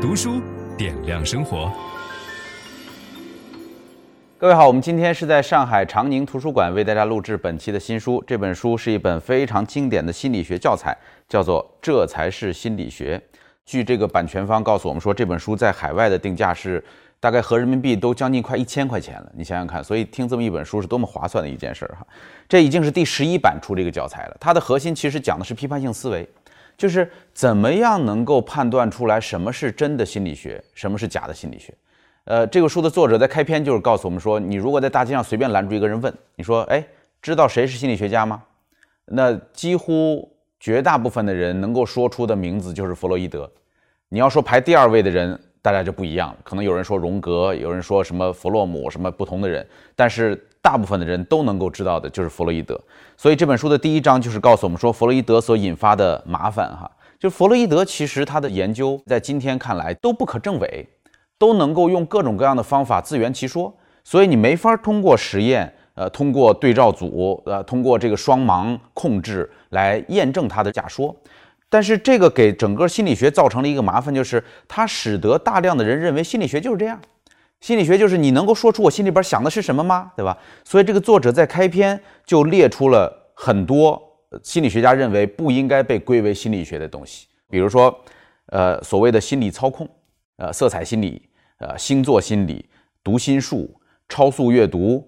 读书点亮生活。各位好，我们今天是在上海长宁图书馆为大家录制本期的新书。这本书是一本非常经典的心理学教材，叫做《这才是心理学》。据这个版权方告诉我们说，这本书在海外的定价是大概合人民币都将近快一千块钱了。你想想看，所以听这么一本书是多么划算的一件事儿哈。这已经是第十一版出这个教材了，它的核心其实讲的是批判性思维，就是怎么样能够判断出来什么是真的心理学，什么是假的心理学。呃，这个书的作者在开篇就是告诉我们说，你如果在大街上随便拦住一个人问，你说，哎，知道谁是心理学家吗？那几乎绝大部分的人能够说出的名字就是弗洛伊德。你要说排第二位的人，大家就不一样。可能有人说荣格，有人说什么弗洛姆，什么不同的人，但是大部分的人都能够知道的就是弗洛伊德。所以这本书的第一章就是告诉我们说，弗洛伊德所引发的麻烦哈，就弗洛伊德其实他的研究在今天看来都不可证伪。都能够用各种各样的方法自圆其说，所以你没法通过实验，呃，通过对照组，呃，通过这个双盲控制来验证他的假说。但是这个给整个心理学造成了一个麻烦，就是它使得大量的人认为心理学就是这样，心理学就是你能够说出我心里边想的是什么吗？对吧？所以这个作者在开篇就列出了很多心理学家认为不应该被归为心理学的东西，比如说，呃，所谓的心理操控，呃，色彩心理。呃，星座心理、读心术、超速阅读，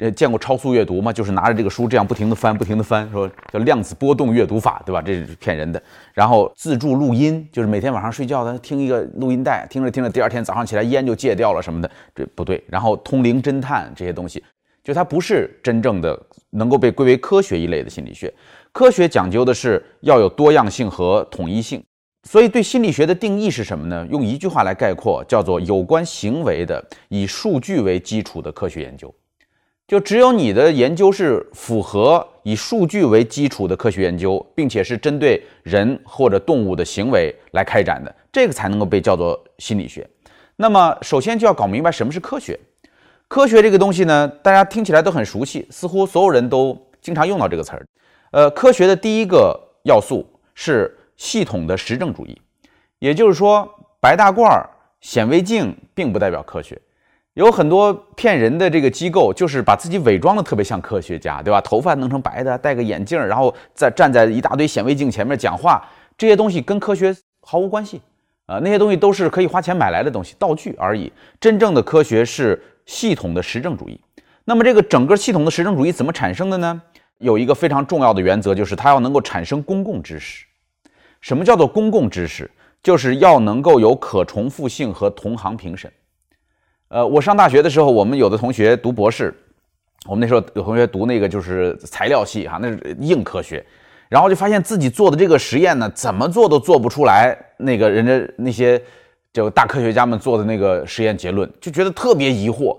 呃，见过超速阅读吗？就是拿着这个书这样不停地翻，不停地翻，说叫量子波动阅读法，对吧？这是骗人的。然后自助录音，就是每天晚上睡觉他听一个录音带，听着听着，第二天早上起来烟就戒掉了什么的，这不对。然后通灵侦探这些东西，就它不是真正的能够被归为科学一类的心理学。科学讲究的是要有多样性和统一性。所以，对心理学的定义是什么呢？用一句话来概括，叫做有关行为的以数据为基础的科学研究。就只有你的研究是符合以数据为基础的科学研究，并且是针对人或者动物的行为来开展的，这个才能够被叫做心理学。那么，首先就要搞明白什么是科学。科学这个东西呢，大家听起来都很熟悉，似乎所有人都经常用到这个词儿。呃，科学的第一个要素是。系统的实证主义，也就是说，白大褂、显微镜并不代表科学。有很多骗人的这个机构，就是把自己伪装得特别像科学家，对吧？头发弄成白的，戴个眼镜，然后再站在一大堆显微镜前面讲话，这些东西跟科学毫无关系啊！那些东西都是可以花钱买来的东西，道具而已。真正的科学是系统的实证主义。那么，这个整个系统的实证主义怎么产生的呢？有一个非常重要的原则，就是它要能够产生公共知识。什么叫做公共知识？就是要能够有可重复性和同行评审。呃，我上大学的时候，我们有的同学读博士，我们那时候有同学读那个就是材料系哈，那是硬科学，然后就发现自己做的这个实验呢，怎么做都做不出来那个人家那些就大科学家们做的那个实验结论，就觉得特别疑惑。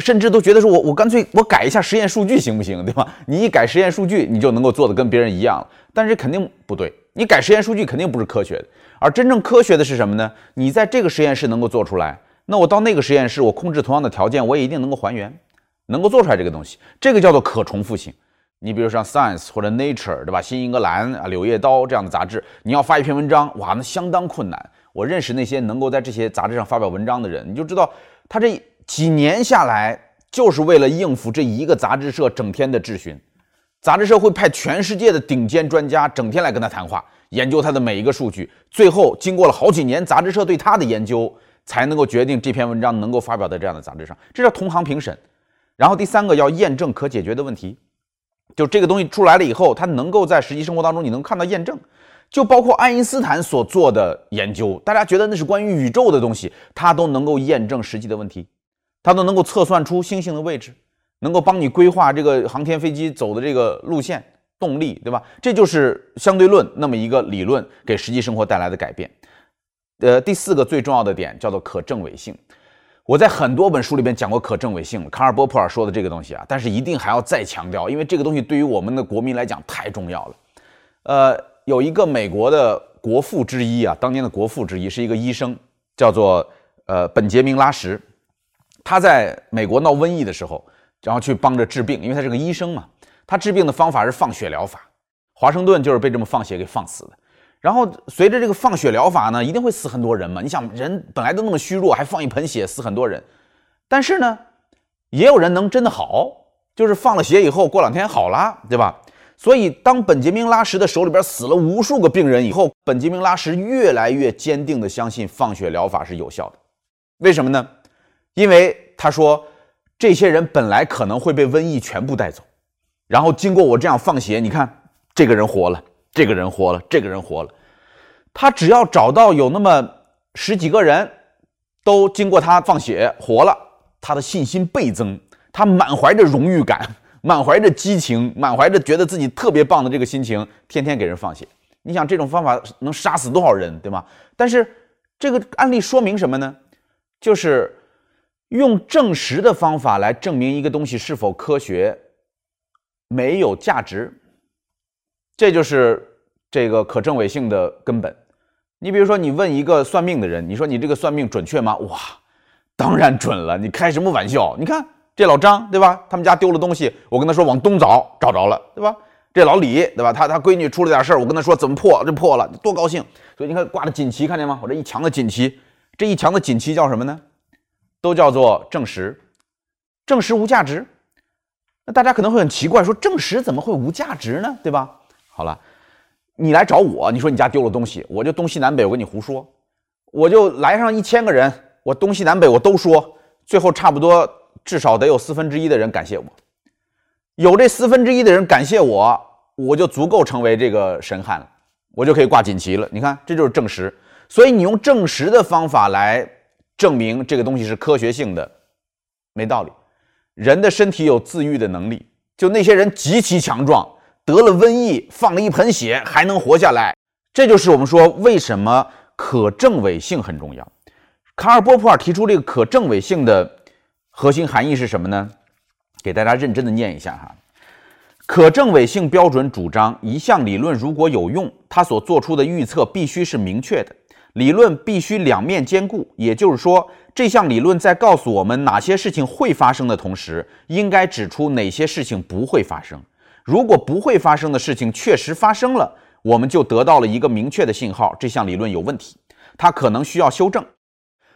甚至都觉得说我，我干脆我改一下实验数据行不行，对吧？你一改实验数据，你就能够做得跟别人一样了。但是肯定不对，你改实验数据肯定不是科学的。而真正科学的是什么呢？你在这个实验室能够做出来，那我到那个实验室，我控制同样的条件，我也一定能够还原，能够做出来这个东西。这个叫做可重复性。你比如像 Science 或者 Nature，对吧？新英格兰啊，柳叶刀这样的杂志，你要发一篇文章，哇，那相当困难。我认识那些能够在这些杂志上发表文章的人，你就知道他这。几年下来，就是为了应付这一个杂志社整天的质询，杂志社会派全世界的顶尖专家整天来跟他谈话，研究他的每一个数据，最后经过了好几年杂志社对他的研究，才能够决定这篇文章能够发表在这样的杂志上，这叫同行评审。然后第三个要验证可解决的问题，就这个东西出来了以后，它能够在实际生活当中你能看到验证，就包括爱因斯坦所做的研究，大家觉得那是关于宇宙的东西，他都能够验证实际的问题。它都能够测算出星星的位置，能够帮你规划这个航天飞机走的这个路线、动力，对吧？这就是相对论那么一个理论给实际生活带来的改变。呃，第四个最重要的点叫做可证伪性。我在很多本书里边讲过可证伪性，卡尔波普尔说的这个东西啊，但是一定还要再强调，因为这个东西对于我们的国民来讲太重要了。呃，有一个美国的国父之一啊，当年的国父之一是一个医生，叫做呃本杰明拉什。他在美国闹瘟疫的时候，然后去帮着治病，因为他是个医生嘛。他治病的方法是放血疗法，华盛顿就是被这么放血给放死的。然后随着这个放血疗法呢，一定会死很多人嘛。你想，人本来都那么虚弱，还放一盆血，死很多人。但是呢，也有人能真的好，就是放了血以后，过两天好了，对吧？所以，当本杰明拉什的手里边死了无数个病人以后，本杰明拉什越来越坚定地相信放血疗法是有效的。为什么呢？因为他说，这些人本来可能会被瘟疫全部带走，然后经过我这样放血，你看这个人活了。这个人活了，这个人活了。他只要找到有那么十几个人都经过他放血活了，他的信心倍增，他满怀着荣誉感，满怀着激情，满怀着觉得自己特别棒的这个心情，天天给人放血。你想这种方法能杀死多少人，对吗？但是这个案例说明什么呢？就是用证实的方法来证明一个东西是否科学，没有价值。这就是这个可证伪性的根本。你比如说，你问一个算命的人，你说你这个算命准确吗？哇，当然准了！你开什么玩笑？你看这老张，对吧？他们家丢了东西，我跟他说往东找，找着了，对吧？这老李，对吧？他他闺女出了点事儿，我跟他说怎么破，这破了，多高兴！所以你看挂的锦旗，看见吗？我这一墙的锦旗，这一墙的锦旗叫什么呢？都叫做证实，证实无价值。那大家可能会很奇怪，说证实怎么会无价值呢？对吧？好了，你来找我，你说你家丢了东西，我就东西南北我跟你胡说，我就来上一千个人，我东西南北我都说，最后差不多至少得有四分之一的人感谢我，有这四分之一的人感谢我，我就足够成为这个神汉了，我就可以挂锦旗了。你看，这就是证实。所以你用证实的方法来证明这个东西是科学性的，没道理。人的身体有自愈的能力，就那些人极其强壮。得了瘟疫，放了一盆血还能活下来，这就是我们说为什么可证伪性很重要。卡尔波普尔提出这个可证伪性的核心含义是什么呢？给大家认真的念一下哈。可证伪性标准主张，一项理论如果有用，它所做出的预测必须是明确的，理论必须两面兼顾。也就是说，这项理论在告诉我们哪些事情会发生的同时，应该指出哪些事情不会发生。如果不会发生的事情确实发生了，我们就得到了一个明确的信号，这项理论有问题，它可能需要修正，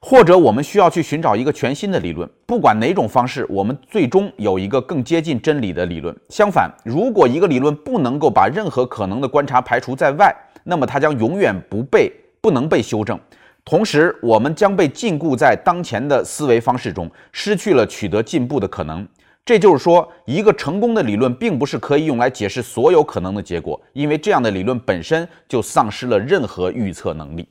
或者我们需要去寻找一个全新的理论。不管哪种方式，我们最终有一个更接近真理的理论。相反，如果一个理论不能够把任何可能的观察排除在外，那么它将永远不被不能被修正。同时，我们将被禁锢在当前的思维方式中，失去了取得进步的可能。这就是说，一个成功的理论并不是可以用来解释所有可能的结果，因为这样的理论本身就丧失了任何预测能力。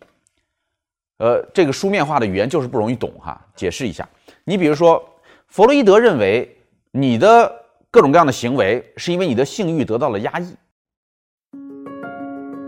呃，这个书面化的语言就是不容易懂哈。解释一下，你比如说，弗洛伊德认为你的各种各样的行为是因为你的性欲得到了压抑。